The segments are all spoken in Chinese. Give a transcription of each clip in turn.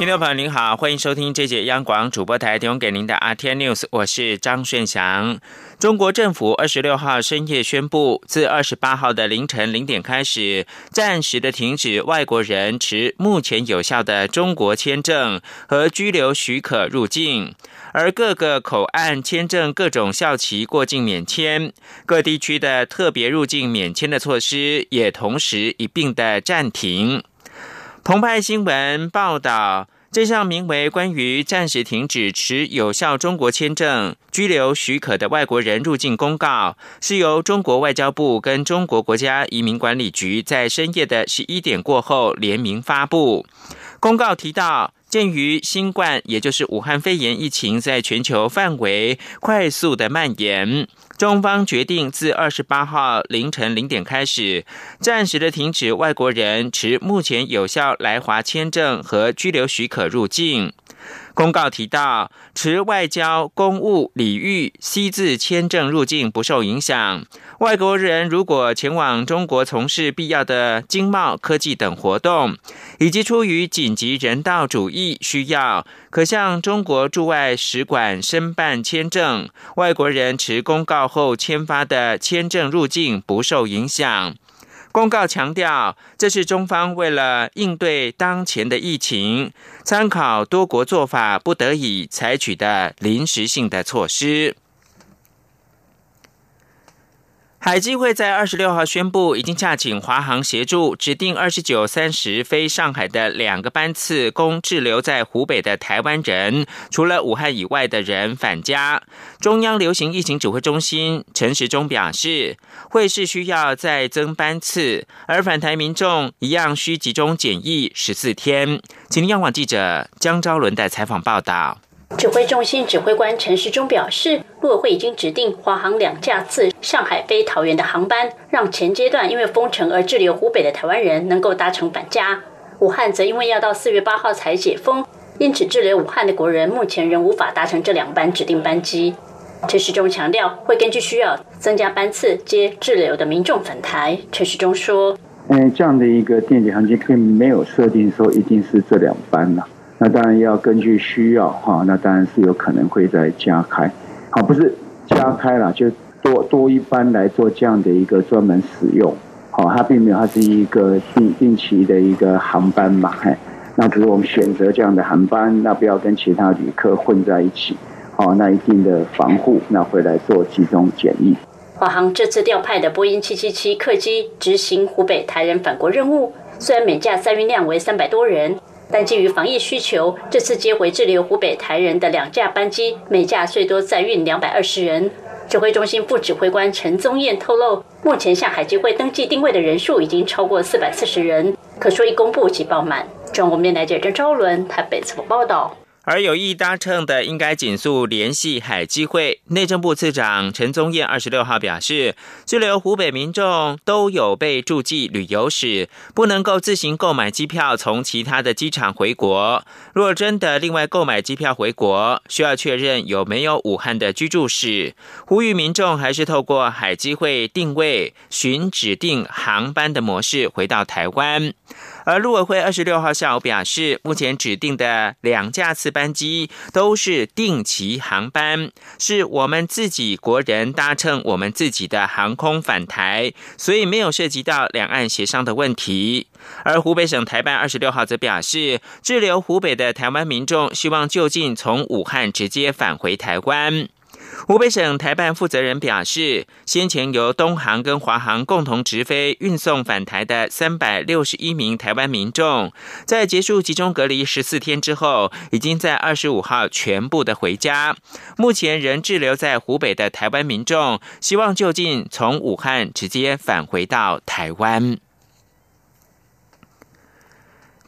听众朋友您好，欢迎收听这节央广主播台提供给您的 RT News，我是张顺祥。中国政府二十六号深夜宣布，自二十八号的凌晨零点开始，暂时的停止外国人持目前有效的中国签证和居留许可入境，而各个口岸签证各种校期过境免签，各地区的特别入境免签的措施也同时一并的暂停。澎湃新闻报道。这项名为《关于暂时停止持有效中国签证、居留许可的外国人入境公告》，是由中国外交部跟中国国家移民管理局在深夜的十一点过后联名发布。公告提到。鉴于新冠，也就是武汉肺炎疫情在全球范围快速的蔓延，中方决定自二十八号凌晨零点开始，暂时的停止外国人持目前有效来华签证和居留许可入境。公告提到，持外交、公务、礼遇 C 字签证入境不受影响。外国人如果前往中国从事必要的经贸、科技等活动，以及出于紧急人道主义需要，可向中国驻外使馆申办签证。外国人持公告后签发的签证入境不受影响。公告强调，这是中方为了应对当前的疫情，参考多国做法，不得已采取的临时性的措施。海基会在二十六号宣布，已经下请华航协助指定二十九、三十飞上海的两个班次，供滞留在湖北的台湾人，除了武汉以外的人返家。中央流行疫情指挥中心陈时中表示，会是需要再增班次，而返台民众一样需集中检疫十四天。请央广记者江昭伦的采访报道。指挥中心指挥官陈时中表示，陆委会已经指定华航两架次上海飞桃园的航班，让前阶段因为封城而滞留湖北的台湾人能够搭乘返家。武汉则因为要到四月八号才解封，因此滞留武汉的国人目前仍无法搭乘这两班指定班机。陈时中强调，会根据需要增加班次接滞留的民众返台。陈时中说：“嗯，这样的一个电子航机并没有设定说一定是这两班呐。”那当然要根据需要哈，那当然是有可能会再加开，好不是加开了，就多多一班来做这样的一个专门使用，好，它并没有，它是一个定定期的一个航班嘛，嘿，那只是我们选择这样的航班，那不要跟其他旅客混在一起，好，那一定的防护，那回来做集中检疫。华航这次调派的波音七七七客机执行湖北台人返国任务，虽然每架载运量为三百多人。但基于防疫需求，这次接回滞留湖北台人的两架班机，每架最多载运两百二十人。指挥中心副指挥官陈宗彦透露，目前向海基会登记定位的人数已经超过四百四十人，可说一公布即爆满。中国面台记者赵伦台北采访报道。而有意搭乘的，应该紧速联系海基会。内政部次长陈宗彦二十六号表示，滞留湖北民众都有被注记旅游史，不能够自行购买机票从其他的机场回国。若真的另外购买机票回国，需要确认有没有武汉的居住史。呼吁民众还是透过海基会定位，寻指定航班的模式回到台湾。而陆委会二十六号下午表示，目前指定的两架次班机都是定期航班，是我们自己国人搭乘我们自己的航空返台，所以没有涉及到两岸协商的问题。而湖北省台办二十六号则表示，滞留湖北的台湾民众希望就近从武汉直接返回台湾。湖北省台办负责人表示，先前由东航跟华航共同直飞运送返台的三百六十一名台湾民众，在结束集中隔离十四天之后，已经在二十五号全部的回家。目前仍滞留在湖北的台湾民众，希望就近从武汉直接返回到台湾。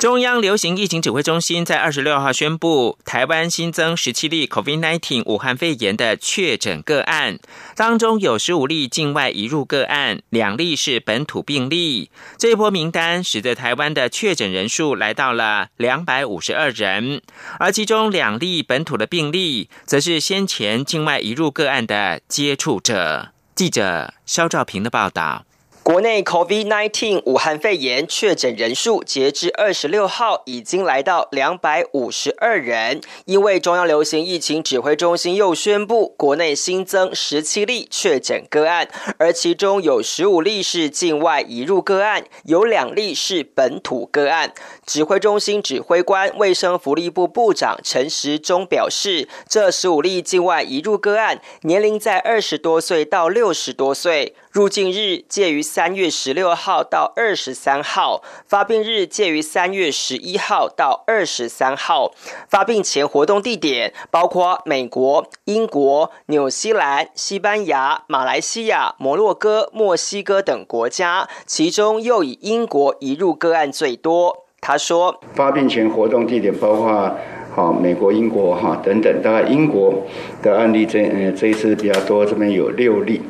中央流行疫情指挥中心在二十六号宣布，台湾新增十七例 COVID-19 武汉肺炎的确诊个案，当中有十五例境外移入个案，两例是本土病例。这一波名单使得台湾的确诊人数来到了两百五十二人，而其中两例本土的病例，则是先前境外移入个案的接触者。记者肖兆平的报道。国内 COVID-19 武汉肺炎确诊人数截至二十六号已经来到两百五十二人。因为中央流行疫情指挥中心又宣布，国内新增十七例确诊个案，而其中有十五例是境外移入个案，有两例是本土个案。指挥中心指挥官、卫生福利部部长陈时中表示，这十五例境外移入个案年龄在二十多岁到六十多岁。入境日介于三月十六号到二十三号，发病日介于三月十一号到二十三号。发病前活动地点包括美国、英国、纽西兰、西班牙、马来西亚、摩洛哥、墨西哥等国家，其中又以英国移入个案最多。他说，发病前活动地点包括好美国、英国哈等等，大概英国的案例这呃这一次比较多，这边有六例。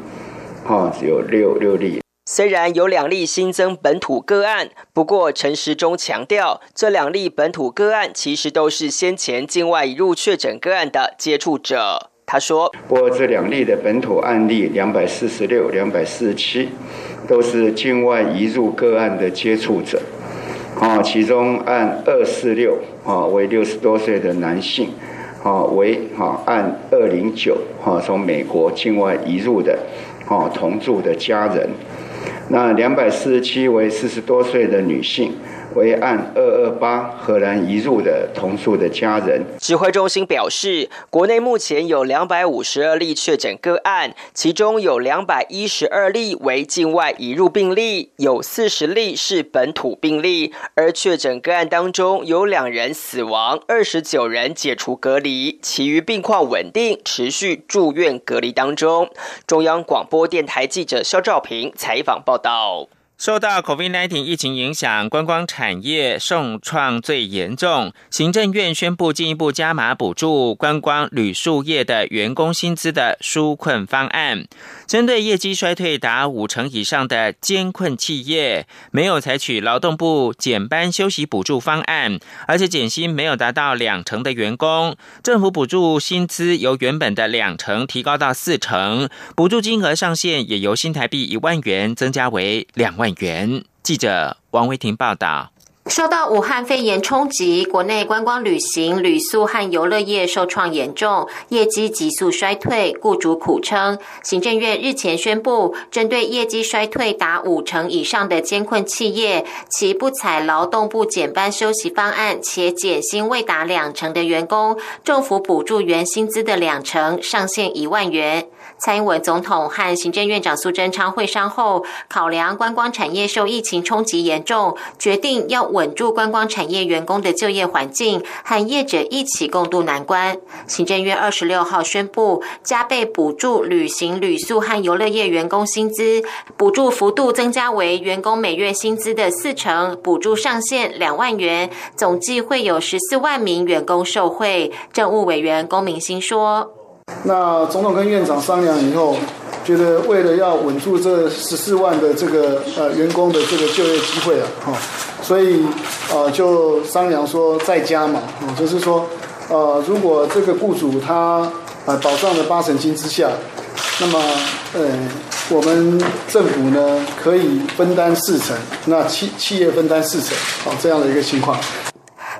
哈，有六六例。虽然有两例新增本土个案，不过陈时中强调，这两例本土个案其实都是先前境外移入确诊个案的接触者。他说：“不过这两例的本土案例两百四十六、两百四十七，都是境外移入个案的接触者。啊，其中按二四六啊为六十多岁的男性，啊为哈按二零九哈从美国境外移入的。”哦，同住的家人，那两百四十七为四十多岁的女性。为按二二八荷兰移入的同住的家人。指挥中心表示，国内目前有两百五十二例确诊个案，其中有两百一十二例为境外移入病例，有四十例是本土病例。而确诊个案当中有两人死亡，二十九人解除隔离，其余病况稳定，持续住院隔离当中。中央广播电台记者肖兆平采访报道。受到 COVID-19 疫情影响，观光产业受创最严重。行政院宣布进一步加码补助观光旅宿业的员工薪资的纾困方案。针对业绩衰退达五成以上的艰困企业，没有采取劳动部减班休息补助方案，而且减薪没有达到两成的员工，政府补助薪资由原本的两成提高到四成，补助金额上限也由新台币一万元增加为两万。元记者王维婷报道。受到武汉肺炎冲击，国内观光旅行、旅宿和游乐业受创严重，业绩急速衰退，雇主苦撑。行政院日前宣布，针对业绩衰退达五成以上的艰困企业，其不采劳动部减班休息方案，且减薪未达两成的员工，政府补助原薪资的两成，上限一万元。蔡英文总统和行政院长苏贞昌会商后，考量观光产业受疫情冲击严重，决定要稳住观光产业员工的就业环境，和业者一起共度难关。行政院二十六号宣布，加倍补助旅行、旅宿和游乐业员工薪资，补助幅度增加为员工每月薪资的四成，补助上限两万元，总计会有十四万名员工受惠。政务委员龚明鑫说。那总统跟院长商量以后，觉得为了要稳住这十四万的这个呃员工的这个就业机会啊，哈，所以呃就商量说再加嘛，哦就是说呃如果这个雇主他呃保障了八成金之下，那么呃我们政府呢可以分担四成，那企企业分担四成，好这样的一个情况。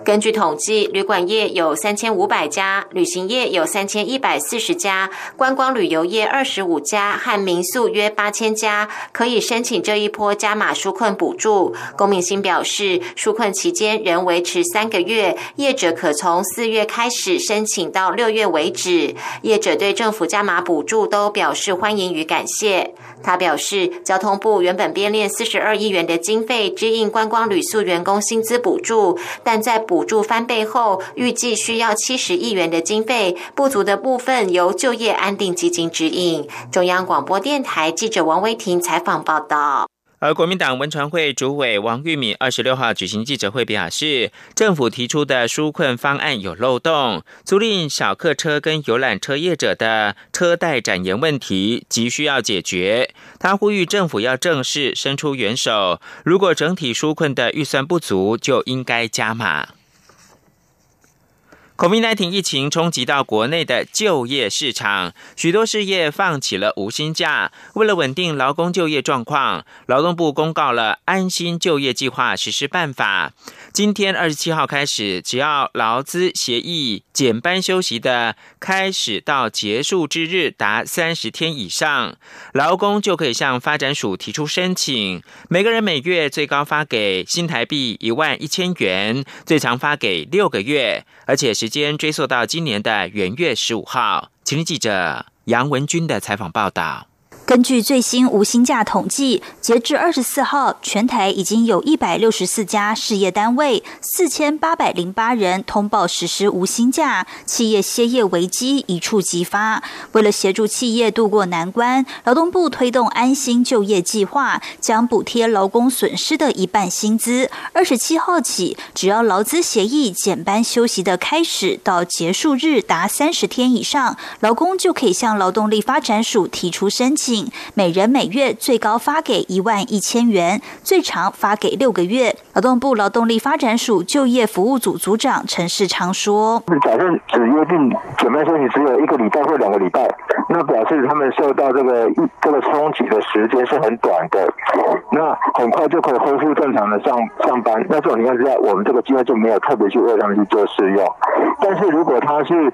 根据统计，旅馆业有三千五百家，旅行业有三千一百四十家，观光旅游业二十五家，和民宿约八千家，可以申请这一波加码纾困补助。龚明星表示，纾困期间仍维持三个月，业者可从四月开始申请到六月为止。业者对政府加码补助都表示欢迎与感谢。他表示，交通部原本编列四十二亿元的经费支应观光旅宿员工薪资补助，但在补助翻倍后，预计需要七十亿元的经费，不足的部分由就业安定基金指引。中央广播电台记者王威婷采访报道。而国民党文传会主委王玉敏二十六号举行记者会，表示政府提出的纾困方案有漏洞，租赁小客车跟游览车业者的车贷展延问题急需要解决。他呼吁政府要正式伸出援手，如果整体纾困的预算不足，就应该加码。COVID-19 疫情冲击到国内的就业市场，许多事业放起了无薪假。为了稳定劳工就业状况，劳动部公告了安心就业计划实施办法。今天二十七号开始，只要劳资协议减班休息的开始到结束之日达三十天以上，劳工就可以向发展署提出申请。每个人每月最高发给新台币一万一千元，最长发给六个月，而且时间追溯到今年的元月十五号。请听记者杨文军的采访报道。根据最新无薪假统计，截至二十四号，全台已经有一百六十四家事业单位，四千八百零八人通报实施无薪假，企业歇业危机一触即发。为了协助企业渡过难关，劳动部推动安心就业计划，将补贴劳工损失的一半薪资。二十七号起，只要劳资协议减班休息的开始到结束日达三十天以上，劳工就可以向劳动力发展署提出申请。每人每月最高发给一万一千元，最长发给六个月。劳动部劳动力发展署就业服务组组长陈世昌说：“假设只约定减班休息只有一个礼拜或两个礼拜，那表示他们受到这个这个冲击的时间是很短的，那很快就可以恢复正常的上上班。那这种情况之下，我们这个机会就没有特别去为他们去做试用。但是如果他是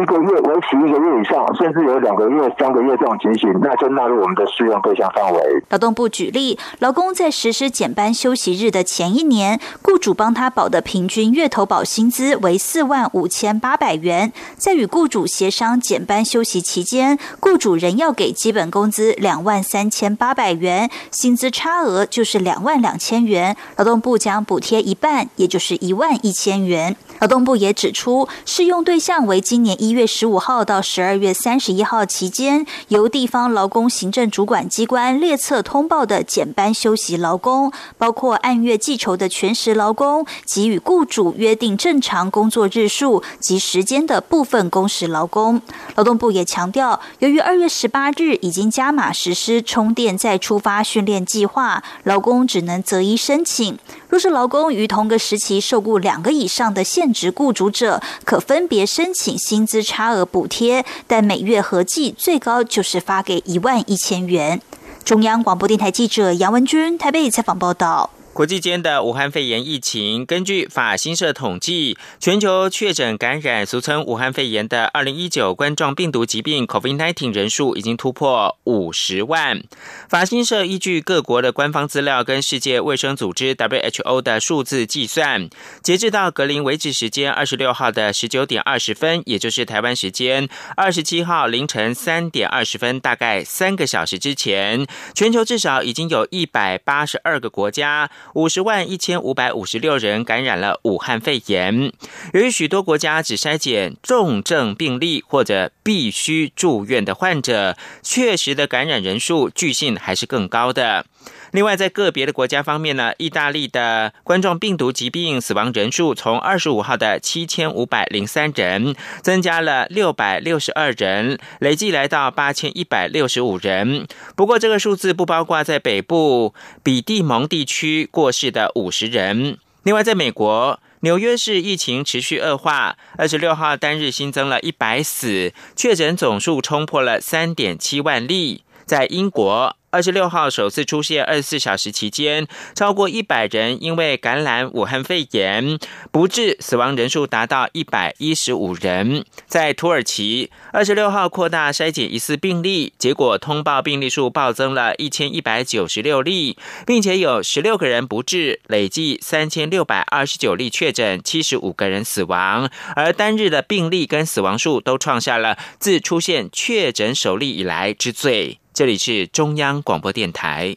一个月为期一个月以上，甚至有两个月、三个月这种情形，那就纳入我们的试用对象范围。劳动部举例，劳工在实施减班休息日的前一年，雇主帮他保的平均月投保薪资为四万五千八百元，在与雇主协商减班休息期间，雇主仍要给基本工资两万三千八百元，薪资差额就是两万两千元，劳动部将补贴一半，也就是一万一千元。劳动部也指出，适用对象为今年一月十五号到十二月三十一号期间，由地方劳工行政主管机关列册通报的减班休息劳工，包括按月计酬的全时劳工及与雇主约定正常工作日数及时间的部分工时劳工。劳动部也强调，由于二月十八日已经加码实施充电再出发训练计划，劳工只能择一申请。若是劳工于同个时期受雇两个以上的现职雇主者，可分别申请薪资差额补贴，但每月合计最高就是发给一万一千元。中央广播电台记者杨文君台北采访报道。国际间的武汉肺炎疫情，根据法新社统计，全球确诊感染俗称武汉肺炎的二零一九冠状病毒疾病 （COVID-19） 人数已经突破五十万。法新社依据各国的官方资料跟世界卫生组织 （WHO） 的数字计算，截至到格林维治时间二十六号的十九点二十分，也就是台湾时间二十七号凌晨三点二十分，大概三个小时之前，全球至少已经有一百八十二个国家。五十万一千五百五十六人感染了武汉肺炎。由于许多国家只筛检重症病例或者必须住院的患者，确实的感染人数据信还是更高的。另外，在个别的国家方面呢，意大利的冠状病毒疾病死亡人数从二十五号的七千五百零三人增加了六百六十二人，累计来到八千一百六十五人。不过，这个数字不包括在北部比蒂蒙地区过世的五十人。另外，在美国纽约市疫情持续恶化，二十六号单日新增了一百死，确诊总数冲破了三点七万例。在英国。二十六号首次出现二十四小时期间超过一百人因为感染武汉肺炎不治，死亡人数达到一百一十五人。在土耳其，二十六号扩大筛检疑似病例，结果通报病例数暴增了一千一百九十六例，并且有十六个人不治，累计三千六百二十九例确诊，七十五个人死亡，而单日的病例跟死亡数都创下了自出现确诊首例以来之最。这里是中央广播电台。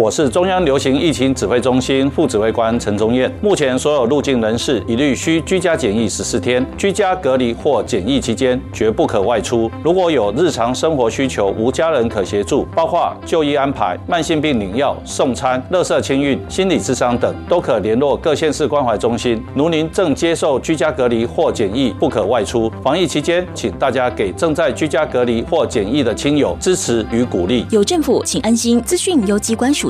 我是中央流行疫情指挥中心副指挥官陈宗彦。目前所有入境人士一律需居家检疫十四天，居家隔离或检疫期间绝不可外出。如果有日常生活需求，无家人可协助，包括就医安排、慢性病领药、送餐、垃圾清运、心理咨商等，都可联络各县市关怀中心。如您正接受居家隔离或检疫，不可外出。防疫期间，请大家给正在居家隔离或检疫的亲友支持与鼓励。有政府，请安心。资讯由机关署。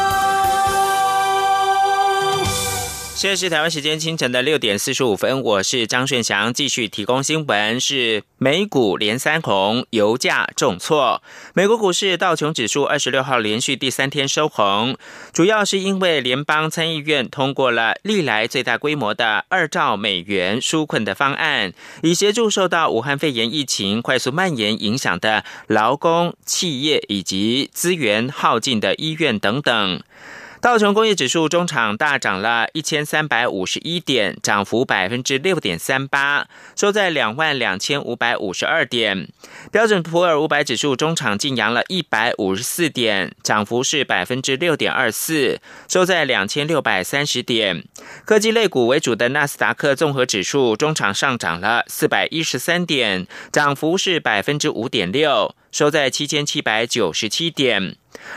现在是台湾时间清晨的六点四十五分，我是张顺祥，继续提供新闻。是美股连三红，油价重挫。美国股市道琼指数二十六号连续第三天收红，主要是因为联邦参议院通过了历来最大规模的二兆美元纾困的方案，以协助受到武汉肺炎疫情快速蔓延影响的劳工、企业以及资源耗尽的医院等等。道琼工业指数中场大涨了一千三百五十一点，涨幅百分之六点三八，收在两万两千五百五十二点。标准普尔五百指数中场净扬了一百五十四点，涨幅是百分之六点二四，收在两千六百三十点。科技类股为主的纳斯达克综合指数中场上涨了四百一十三点，涨幅是百分之五点六。收在七千七百九十七点，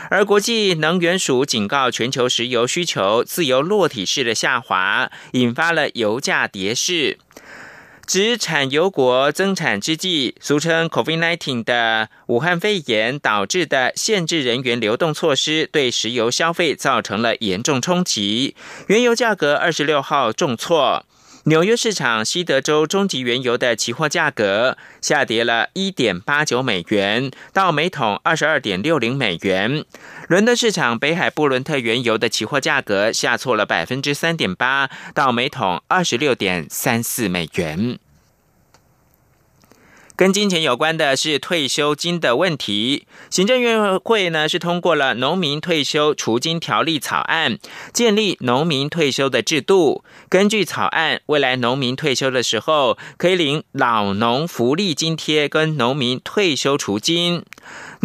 而国际能源署警告，全球石油需求自由落体式的下滑，引发了油价跌势。指产油国增产之际，俗称 COVID-19 的武汉肺炎导致的限制人员流动措施，对石油消费造成了严重冲击，原油价格二十六号重挫。纽约市场西德州中级原油的期货价格下跌了一点八九美元，到每桶二十二点六零美元。伦敦市场北海布伦特原油的期货价格下挫了百分之三点八，到每桶二十六点三四美元。跟金钱有关的是退休金的问题。行政院会呢是通过了农民退休除金条例草案，建立农民退休的制度。根据草案，未来农民退休的时候，可以领老农福利津贴跟农民退休除金。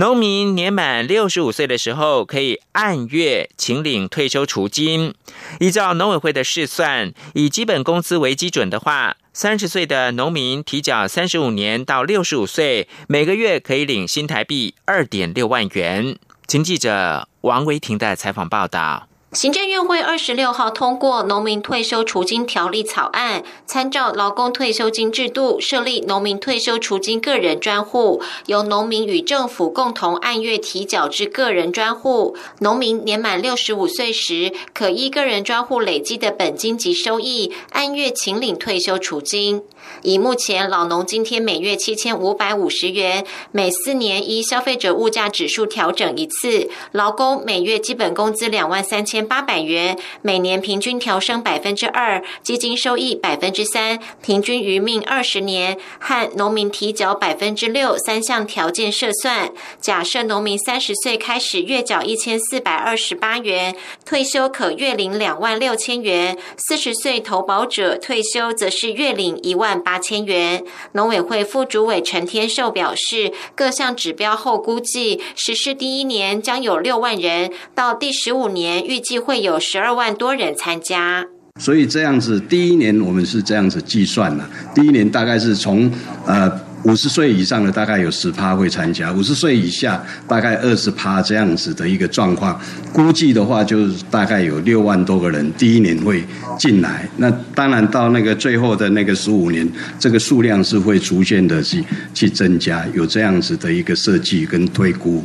农民年满六十五岁的时候，可以按月请领退休除金。依照农委会的试算，以基本工资为基准的话。三十岁的农民提缴三十五年到六十五岁，每个月可以领新台币二点六万元。经记者王维婷的采访报道。行政院会二十六号通过农民退休除金条例草案，参照劳工退休金制度，设立农民退休除金个人专户，由农民与政府共同按月提缴至个人专户。农民年满六十五岁时，可依个人专户累积的本金及收益，按月请领退休除金。以目前老农津贴每月七千五百五十元，每四年依消费者物价指数调整一次；劳工每月基本工资两万三千八百元，每年平均调升百分之二，基金收益百分之三，平均余命二十年，和农民提缴百分之六三项条件设算。假设农民三十岁开始月缴一千四百二十八元，退休可月领两万六千元；四十岁投保者退休则是月领一万。八千元。农委会副主委陈天寿表示，各项指标后估计，实施第一年将有六万人，到第十五年预计会有十二万多人参加。所以这样子，第一年我们是这样子计算的，第一年大概是从呃。五十岁以上的大概有十趴会参加，五十岁以下大概二十趴这样子的一个状况，估计的话就是大概有六万多个人第一年会进来，那当然到那个最后的那个十五年，这个数量是会逐渐的去去增加，有这样子的一个设计跟推估。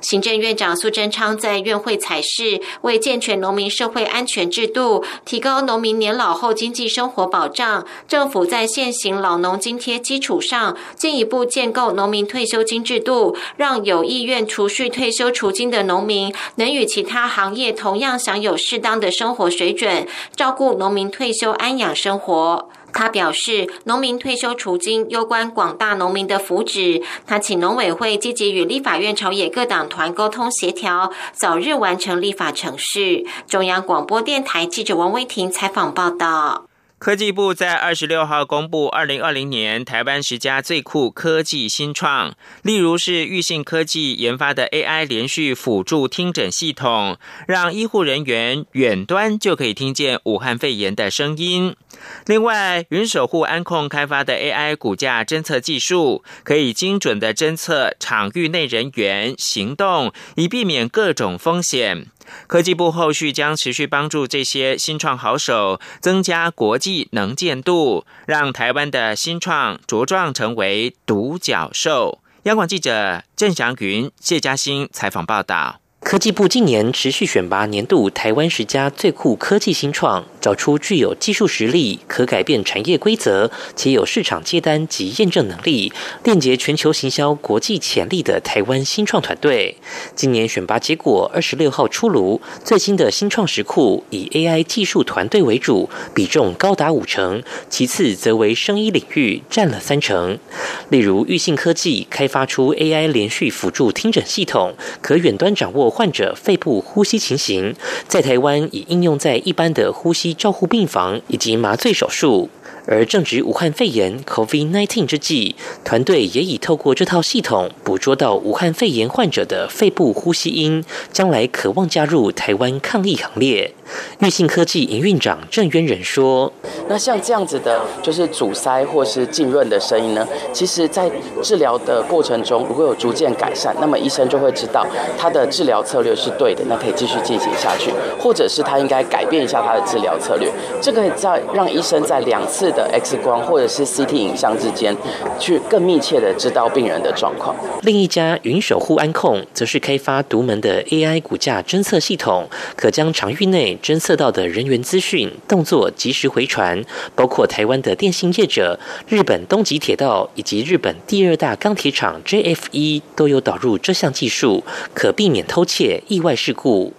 行政院长苏贞昌在院会采示，为健全农民社会安全制度，提高农民年老后经济生活保障，政府在现行老农津贴基础上，进一步建构农民退休金制度，让有意愿储蓄退休储金的农民，能与其他行业同样享有适当的生活水准，照顾农民退休安养生活。他表示，农民退休除金攸关广大农民的福祉。他请农委会积极与立法院朝野各党团沟通协调，早日完成立法程序。中央广播电台记者王威婷采访报道。科技部在二十六号公布二零二零年台湾十佳最酷科技新创，例如是裕信科技研发的 AI 连续辅助听诊系统，让医护人员远端就可以听见武汉肺炎的声音。另外，云守护安控开发的 AI 骨架侦测技术，可以精准的侦测场域内人员行动，以避免各种风险。科技部后续将持续帮助这些新创好手增加国际能见度，让台湾的新创茁壮成为独角兽。央广记者郑祥云、谢嘉欣采访报道。科技部近年持续选拔年度台湾十佳最酷科技新创，找出具有技术实力、可改变产业规则，且有市场接单及验证能力，链接全球行销国际潜力的台湾新创团队。今年选拔结果二十六号出炉，最新的新创石库以 AI 技术团队为主，比重高达五成，其次则为生医领域占了三成。例如，裕信科技开发出 AI 连续辅助听诊系统，可远端掌握。患者肺部呼吸情形，在台湾已应用在一般的呼吸照护病房以及麻醉手术。而正值武汉肺炎 （COVID-19） 之际，团队也已透过这套系统捕捉到武汉肺炎患者的肺部呼吸音，将来渴望加入台湾抗疫行列。裕信科技营运长郑渊仁说：“那像这样子的，就是阻塞或是浸润的声音呢？其实，在治疗的过程中，如果有逐渐改善，那么医生就会知道他的治疗策略是对的，那可以继续进行下去，或者是他应该改变一下他的治疗策略。这个在让医生在两次的 X 光或者是 CT 影像之间，去更密切的知道病人的状况。另一家云守护安控，则是开发独门的 AI 骨架侦测系统，可将场域内侦测到的人员资讯动作及时回传，包括台湾的电信业者、日本东极铁道以及日本第二大钢铁厂 JFE 都有导入这项技术，可避免偷窃、意外事故。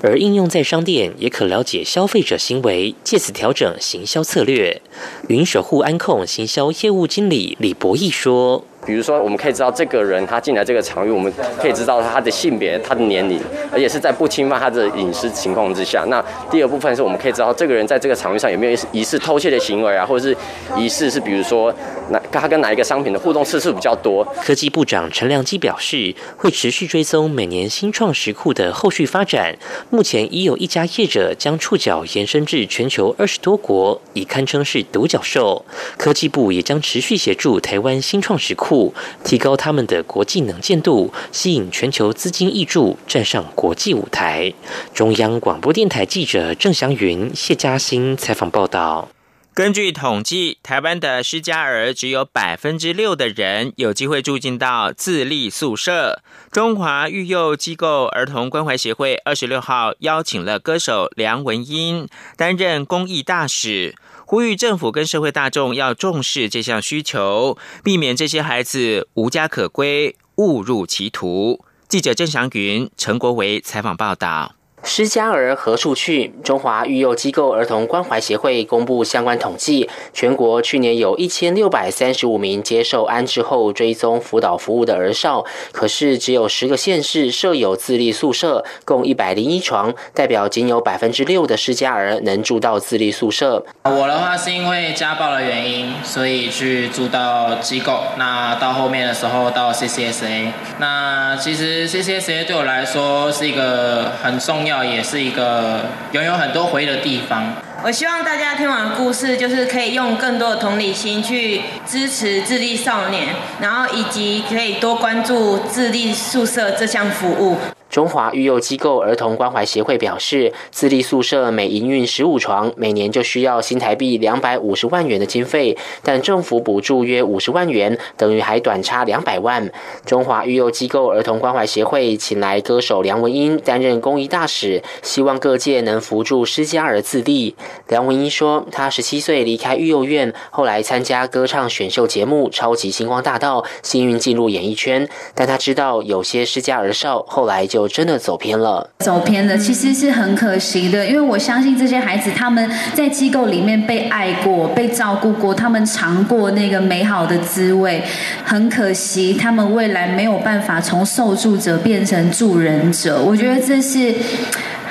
而应用在商店，也可了解消费者行为，借此调整行销策略。云守护安控行销业务经理李博义说。比如说，我们可以知道这个人他进来这个场域，我们可以知道他的性别、他的年龄，而且是在不侵犯他的隐私情况之下。那第二部分是我们可以知道这个人在这个场域上有没有疑似偷窃的行为啊，或者是疑似是比如说，哪他跟哪一个商品的互动次数比较多？科技部长陈良基表示，会持续追踪每年新创石库的后续发展。目前已有一家业者将触角延伸至全球二十多国，已堪称是独角兽。科技部也将持续协助台湾新创石库。提高他们的国际能见度，吸引全球资金挹注，站上国际舞台。中央广播电台记者郑祥云、谢嘉欣采访报道。根据统计，台湾的施加儿只有百分之六的人有机会住进到自立宿舍。中华育幼机构儿童关怀协会二十六号邀请了歌手梁文音担任公益大使。呼吁政府跟社会大众要重视这项需求，避免这些孩子无家可归、误入歧途。记者郑祥云、陈国维采访报道。失家儿何处去？中华育幼机构儿童关怀协会公布相关统计，全国去年有一千六百三十五名接受安置后追踪辅导服务的儿少，可是只有十个县市设有自立宿舍，共一百零一床，代表仅有百分之六的失家儿能住到自立宿舍。我的话是因为家暴的原因，所以去住到机构。那到后面的时候到 CCSA，那其实 CCSA 对我来说是一个很重。也是一个拥有很多回忆的地方。我希望大家听完故事，就是可以用更多的同理心去支持智力少年，然后以及可以多关注智力宿舍这项服务。中华育幼机构儿童关怀协会表示，自立宿舍每营运十五床，每年就需要新台币两百五十万元的经费，但政府补助约五十万元，等于还短差两百万。中华育幼机构儿童关怀协会请来歌手梁文音担任公益大使，希望各界能扶助施家儿自立。梁文音说，他十七岁离开育幼院，后来参加歌唱选秀节目《超级星光大道》，幸运进入演艺圈。但他知道有些施家儿少后来就。就真的走偏了。走偏了，其实是很可惜的，因为我相信这些孩子他们在机构里面被爱过、被照顾过，他们尝过那个美好的滋味。很可惜，他们未来没有办法从受助者变成助人者。我觉得这是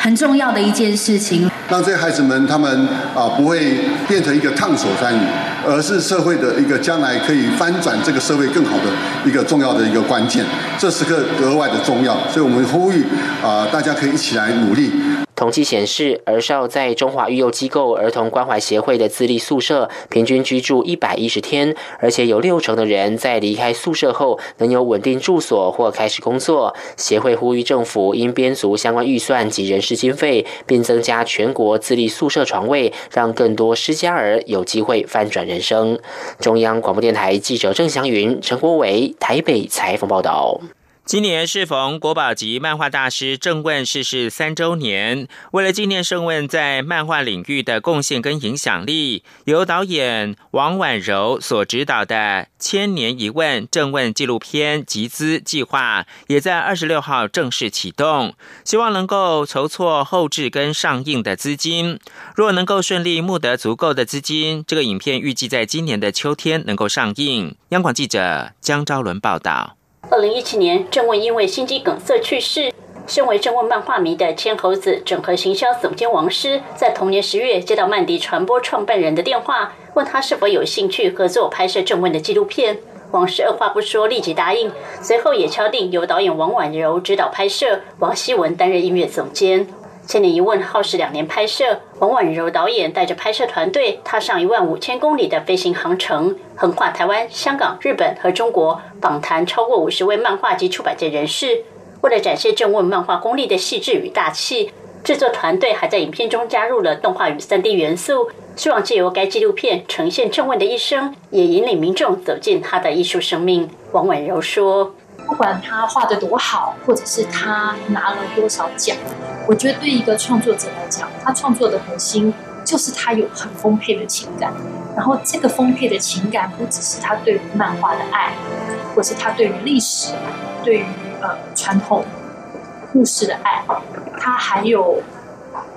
很重要的一件事情。让这些孩子们，他们啊不会变成一个烫手山芋，而是社会的一个将来可以翻转这个社会更好的一个重要的一个关键，这是个格外的重要，所以我们呼吁啊，大家可以一起来努力。统计显示，儿少在中华育幼机构儿童关怀协会的自立宿舍平均居住一百一十天，而且有六成的人在离开宿舍后能有稳定住所或开始工作。协会呼吁政府应编足相关预算及人事经费，并增加全国自立宿舍床位，让更多失家儿有机会翻转人生。中央广播电台记者郑祥云、陈国伟台北采访报道。今年适逢国宝级漫画大师郑问逝世三周年，为了纪念郑问在漫画领域的贡献跟影响力，由导演王婉柔所指导的《千年一问郑问》纪录片集资计划，也在二十六号正式启动，希望能够筹措后置跟上映的资金。若能够顺利募得足够的资金，这个影片预计在今年的秋天能够上映。央广记者江昭伦报道。二零一七年，郑问因为心肌梗塞去世。身为郑问漫画迷的千猴子整合行销总监王师，在同年十月接到曼迪传播创办人的电话，问他是否有兴趣合作拍摄郑问的纪录片。王师二话不说，立即答应。随后也敲定由导演王婉柔指导拍摄，王希文担任音乐总监。千年一问耗时两年拍摄，王婉柔导演带着拍摄团队踏上一万五千公里的飞行航程，横跨台湾、香港、日本和中国，访谈超过五十位漫画及出版界人士。为了展现正问漫画功力的细致与大气，制作团队还在影片中加入了动画与三 D 元素，希望借由该纪录片呈现正问的一生，也引领民众走进他的艺术生命。王婉柔说。不管他画的多好，或者是他拿了多少奖，我觉得对一个创作者来讲，他创作的核心就是他有很丰沛的情感。然后这个丰沛的情感，不只是他对于漫画的爱，或是他对于历史、对于呃传统故事的爱，他还有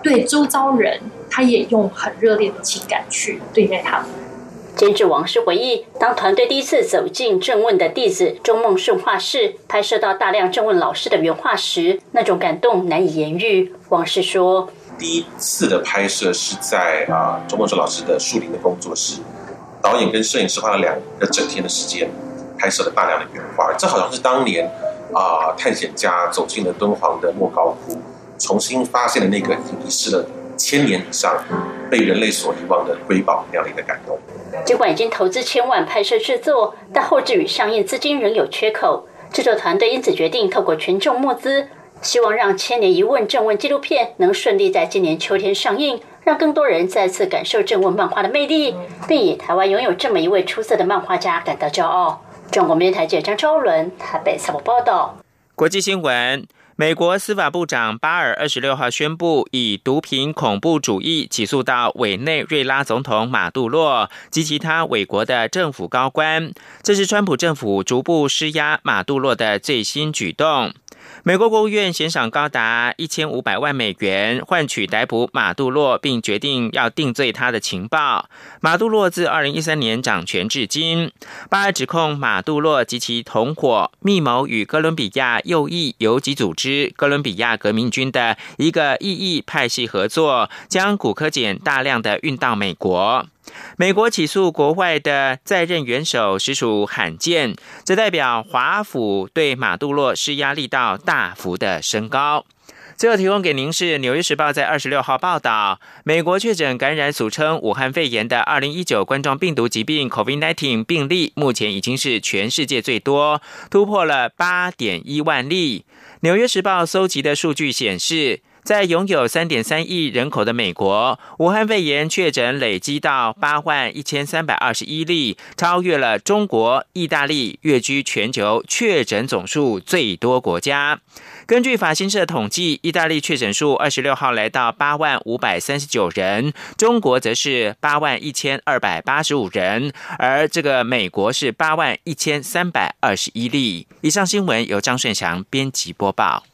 对周遭人，他也用很热烈的情感去对待他们。监制王师回忆，当团队第一次走进郑问的弟子钟梦顺画室，拍摄到大量郑问老师的原画时，那种感动难以言喻。王师说：“第一次的拍摄是在啊钟梦顺老师的树林的工作室，导演跟摄影师花了两个整天的时间，拍摄了大量的原画。这好像是当年啊探险家走进了敦煌的莫高窟，重新发现了那个已经遗失了千年以上、被人类所遗忘的瑰宝那样的一个感动。”尽管已经投资千万拍摄制作，但后置与上映资金仍有缺口。制作团队因此决定透过群众募资，希望让《千年一问》正问纪录片能顺利在今年秋天上映，让更多人再次感受正问漫画的魅力，并以台湾拥有这么一位出色的漫画家感到骄傲。中国电台记者张昭伦台北采访报道。国际新闻。美国司法部长巴尔二十六号宣布，以毒品恐怖主义起诉到委内瑞拉总统马杜洛及其他委国的政府高官。这是川普政府逐步施压马杜洛的最新举动。美国国务院悬赏高达一千五百万美元，换取逮捕马杜洛，并决定要定罪他的情报。马杜洛自二零一三年掌权至今，巴尔指控马杜洛及其同伙密谋与哥伦比亚右翼游击组织哥伦比亚革命军的一个异议派系合作，将古柯碱大量的运到美国。美国起诉国外的在任元首实属罕见，这代表华府对马杜洛施压力道大幅的升高。最后提供给您是《纽约时报》在二十六号报道，美国确诊感染俗称武汉肺炎的二零一九冠状病毒疾病 （COVID-19） 病例，目前已经是全世界最多，突破了八点一万例。《纽约时报》搜集的数据显示。在拥有三点三亿人口的美国，武汉肺炎确诊累积到八万一千三百二十一例，超越了中国、意大利，跃居全球确诊总数最多国家。根据法新社统计，意大利确诊数二十六号来到八万五百三十九人，中国则是八万一千二百八十五人，而这个美国是八万一千三百二十一例。以上新闻由张顺祥编辑播报。